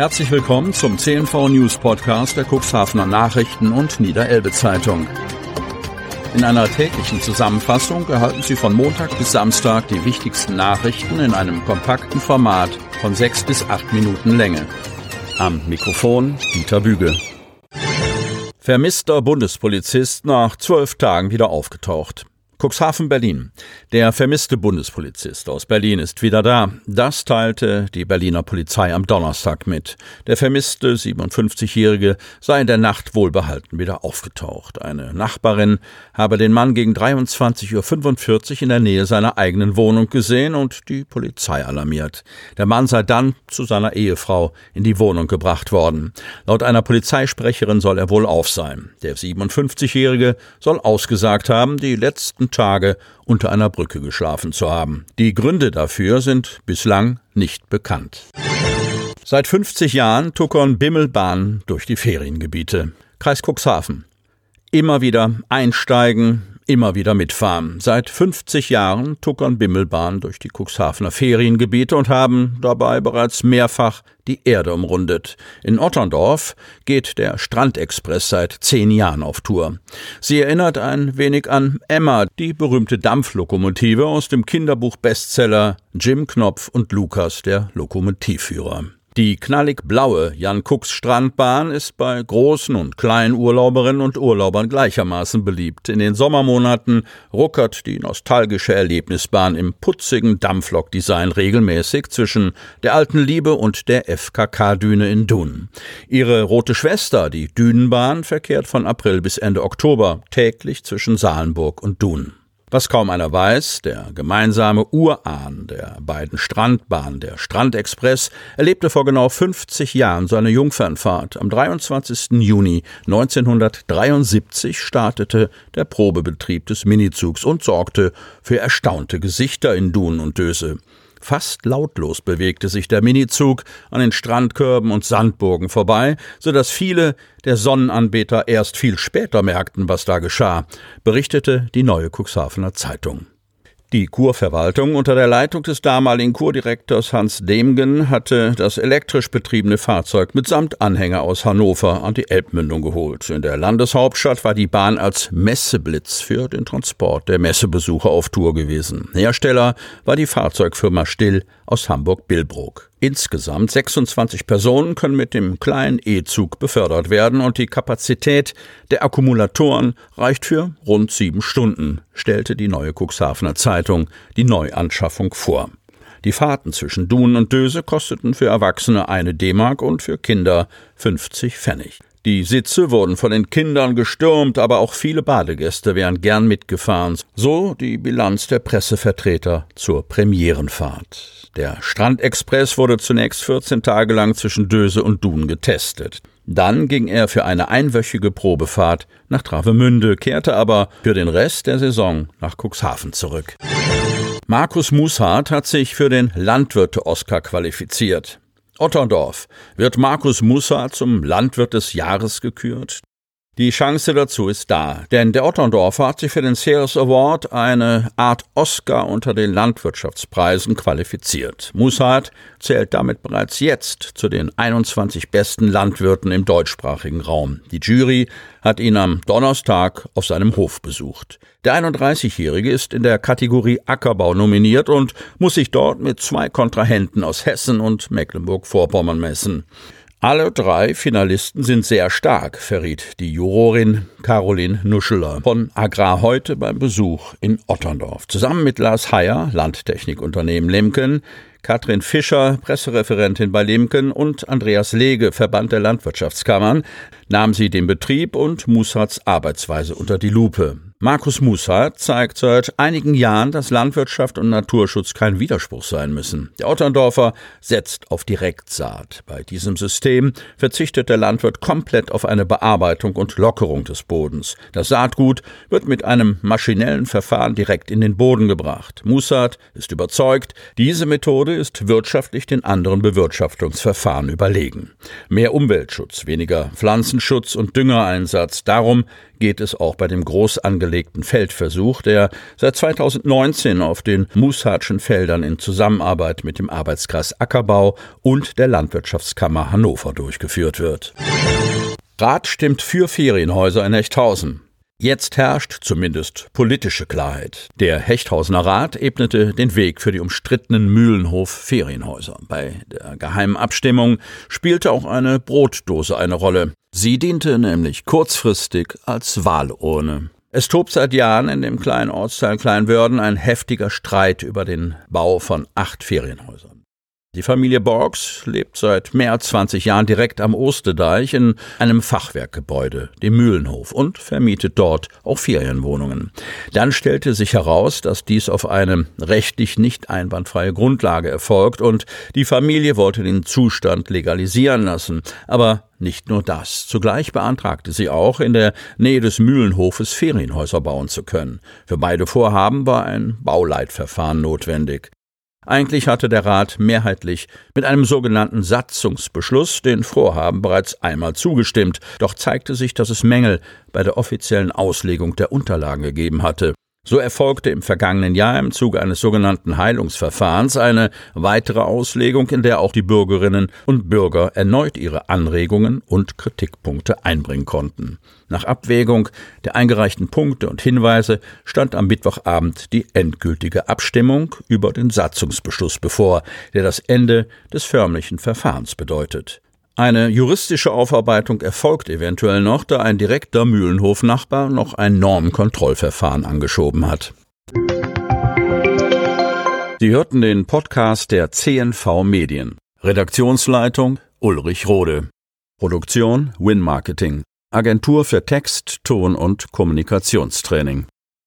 Herzlich willkommen zum CNV News Podcast der Cuxhavener Nachrichten und Niederelbe Zeitung. In einer täglichen Zusammenfassung erhalten Sie von Montag bis Samstag die wichtigsten Nachrichten in einem kompakten Format von sechs bis acht Minuten Länge. Am Mikrofon Dieter Büge. Vermisster Bundespolizist nach zwölf Tagen wieder aufgetaucht. Cuxhaven, Berlin. Der vermisste Bundespolizist aus Berlin ist wieder da. Das teilte die Berliner Polizei am Donnerstag mit. Der vermisste 57-Jährige sei in der Nacht wohlbehalten wieder aufgetaucht. Eine Nachbarin habe den Mann gegen 23.45 Uhr in der Nähe seiner eigenen Wohnung gesehen und die Polizei alarmiert. Der Mann sei dann zu seiner Ehefrau in die Wohnung gebracht worden. Laut einer Polizeisprecherin soll er wohl auf sein. Der 57-Jährige soll ausgesagt haben, die letzten Tage unter einer Brücke geschlafen zu haben. Die Gründe dafür sind bislang nicht bekannt. Seit 50 Jahren tuckern Bimmelbahnen durch die Feriengebiete. Kreis Cuxhaven. Immer wieder einsteigen, immer wieder mitfahren. Seit 50 Jahren tuckern Bimmelbahnen durch die Cuxhavener Feriengebiete und haben dabei bereits mehrfach die Erde umrundet. In Otterndorf geht der Strandexpress seit zehn Jahren auf Tour. Sie erinnert ein wenig an Emma, die berühmte Dampflokomotive aus dem Kinderbuch-Bestseller Jim Knopf und Lukas, der Lokomotivführer. Die knallig blaue Jan-Kucks-Strandbahn ist bei großen und kleinen Urlauberinnen und Urlaubern gleichermaßen beliebt. In den Sommermonaten ruckert die nostalgische Erlebnisbahn im putzigen Dampflok-Design regelmäßig zwischen der alten Liebe und der FKK-Düne in Dun. Ihre rote Schwester, die Dünenbahn, verkehrt von April bis Ende Oktober täglich zwischen Salenburg und Dun. Was kaum einer weiß, der gemeinsame Urahn der beiden Strandbahnen, der Strandexpress, erlebte vor genau 50 Jahren seine Jungfernfahrt. Am 23. Juni 1973 startete der Probebetrieb des Minizugs und sorgte für erstaunte Gesichter in Dun und Döse. Fast lautlos bewegte sich der Minizug an den Strandkörben und Sandburgen vorbei, so dass viele der Sonnenanbeter erst viel später merkten, was da geschah, berichtete die neue Cuxhavener Zeitung. Die Kurverwaltung unter der Leitung des damaligen Kurdirektors Hans Demgen hatte das elektrisch betriebene Fahrzeug mitsamt Anhänger aus Hannover an die Elbmündung geholt. In der Landeshauptstadt war die Bahn als Messeblitz für den Transport der Messebesucher auf Tour gewesen. Hersteller war die Fahrzeugfirma Still aus Hamburg-Billbrook. Insgesamt 26 Personen können mit dem kleinen E-Zug befördert werden und die Kapazität der Akkumulatoren reicht für rund sieben Stunden, stellte die neue Cuxhavener Zeitung die Neuanschaffung vor. Die Fahrten zwischen Dun und Döse kosteten für Erwachsene eine D-Mark und für Kinder 50 Pfennig. Die Sitze wurden von den Kindern gestürmt, aber auch viele Badegäste wären gern mitgefahren, so die Bilanz der Pressevertreter zur Premierenfahrt. Der Strandexpress wurde zunächst 14 Tage lang zwischen Döse und Dun getestet. Dann ging er für eine einwöchige Probefahrt nach Travemünde, kehrte aber für den Rest der Saison nach Cuxhaven zurück. Markus Mushardt hat sich für den Landwirte-Oscar qualifiziert. Otterndorf. Wird Markus Musser zum Landwirt des Jahres gekürt? Die Chance dazu ist da, denn der Otterndorfer hat sich für den Sales Award eine Art Oscar unter den Landwirtschaftspreisen qualifiziert. Mussart zählt damit bereits jetzt zu den 21 besten Landwirten im deutschsprachigen Raum. Die Jury hat ihn am Donnerstag auf seinem Hof besucht. Der 31-Jährige ist in der Kategorie Ackerbau nominiert und muss sich dort mit zwei Kontrahenten aus Hessen und Mecklenburg-Vorpommern messen. Alle drei Finalisten sind sehr stark, verriet die Jurorin Caroline Nuscheler von Agrar heute beim Besuch in Otterndorf. Zusammen mit Lars Heyer, Landtechnikunternehmen Lemken, Katrin Fischer, Pressereferentin bei Lemken und Andreas Lege, Verband der Landwirtschaftskammern, nahm sie den Betrieb und Mussards Arbeitsweise unter die Lupe. Markus Mussart zeigt seit einigen Jahren, dass Landwirtschaft und Naturschutz kein Widerspruch sein müssen. Der Otterndorfer setzt auf Direktsaat. Bei diesem System verzichtet der Landwirt komplett auf eine Bearbeitung und Lockerung des Bodens. Das Saatgut wird mit einem maschinellen Verfahren direkt in den Boden gebracht. Mussart ist überzeugt, diese Methode Methode ist wirtschaftlich den anderen Bewirtschaftungsverfahren überlegen. Mehr Umweltschutz, weniger Pflanzenschutz und Düngereinsatz. Darum geht es auch bei dem groß angelegten Feldversuch, der seit 2019 auf den Mushatschen Feldern in Zusammenarbeit mit dem Arbeitskreis Ackerbau und der Landwirtschaftskammer Hannover durchgeführt wird. Rat stimmt für Ferienhäuser in Hechthausen. Jetzt herrscht zumindest politische Klarheit. Der Hechthausener Rat ebnete den Weg für die umstrittenen Mühlenhof-Ferienhäuser. Bei der geheimen Abstimmung spielte auch eine Brotdose eine Rolle. Sie diente nämlich kurzfristig als Wahlurne. Es tobt seit Jahren in dem kleinen Ortsteil Kleinwörden ein heftiger Streit über den Bau von acht Ferienhäusern. Die Familie Borgs lebt seit mehr als 20 Jahren direkt am Osterdeich in einem Fachwerkgebäude, dem Mühlenhof, und vermietet dort auch Ferienwohnungen. Dann stellte sich heraus, dass dies auf eine rechtlich nicht einwandfreie Grundlage erfolgt und die Familie wollte den Zustand legalisieren lassen. Aber nicht nur das. Zugleich beantragte sie auch, in der Nähe des Mühlenhofes Ferienhäuser bauen zu können. Für beide Vorhaben war ein Bauleitverfahren notwendig. Eigentlich hatte der Rat mehrheitlich mit einem sogenannten Satzungsbeschluss den Vorhaben bereits einmal zugestimmt, doch zeigte sich, dass es Mängel bei der offiziellen Auslegung der Unterlagen gegeben hatte. So erfolgte im vergangenen Jahr im Zuge eines sogenannten Heilungsverfahrens eine weitere Auslegung, in der auch die Bürgerinnen und Bürger erneut ihre Anregungen und Kritikpunkte einbringen konnten. Nach Abwägung der eingereichten Punkte und Hinweise stand am Mittwochabend die endgültige Abstimmung über den Satzungsbeschluss bevor, der das Ende des förmlichen Verfahrens bedeutet. Eine juristische Aufarbeitung erfolgt eventuell noch, da ein direkter Mühlenhof-Nachbar noch ein Normkontrollverfahren angeschoben hat. Sie hörten den Podcast der CNV Medien. Redaktionsleitung Ulrich Rode. Produktion Win Marketing. Agentur für Text, Ton und Kommunikationstraining.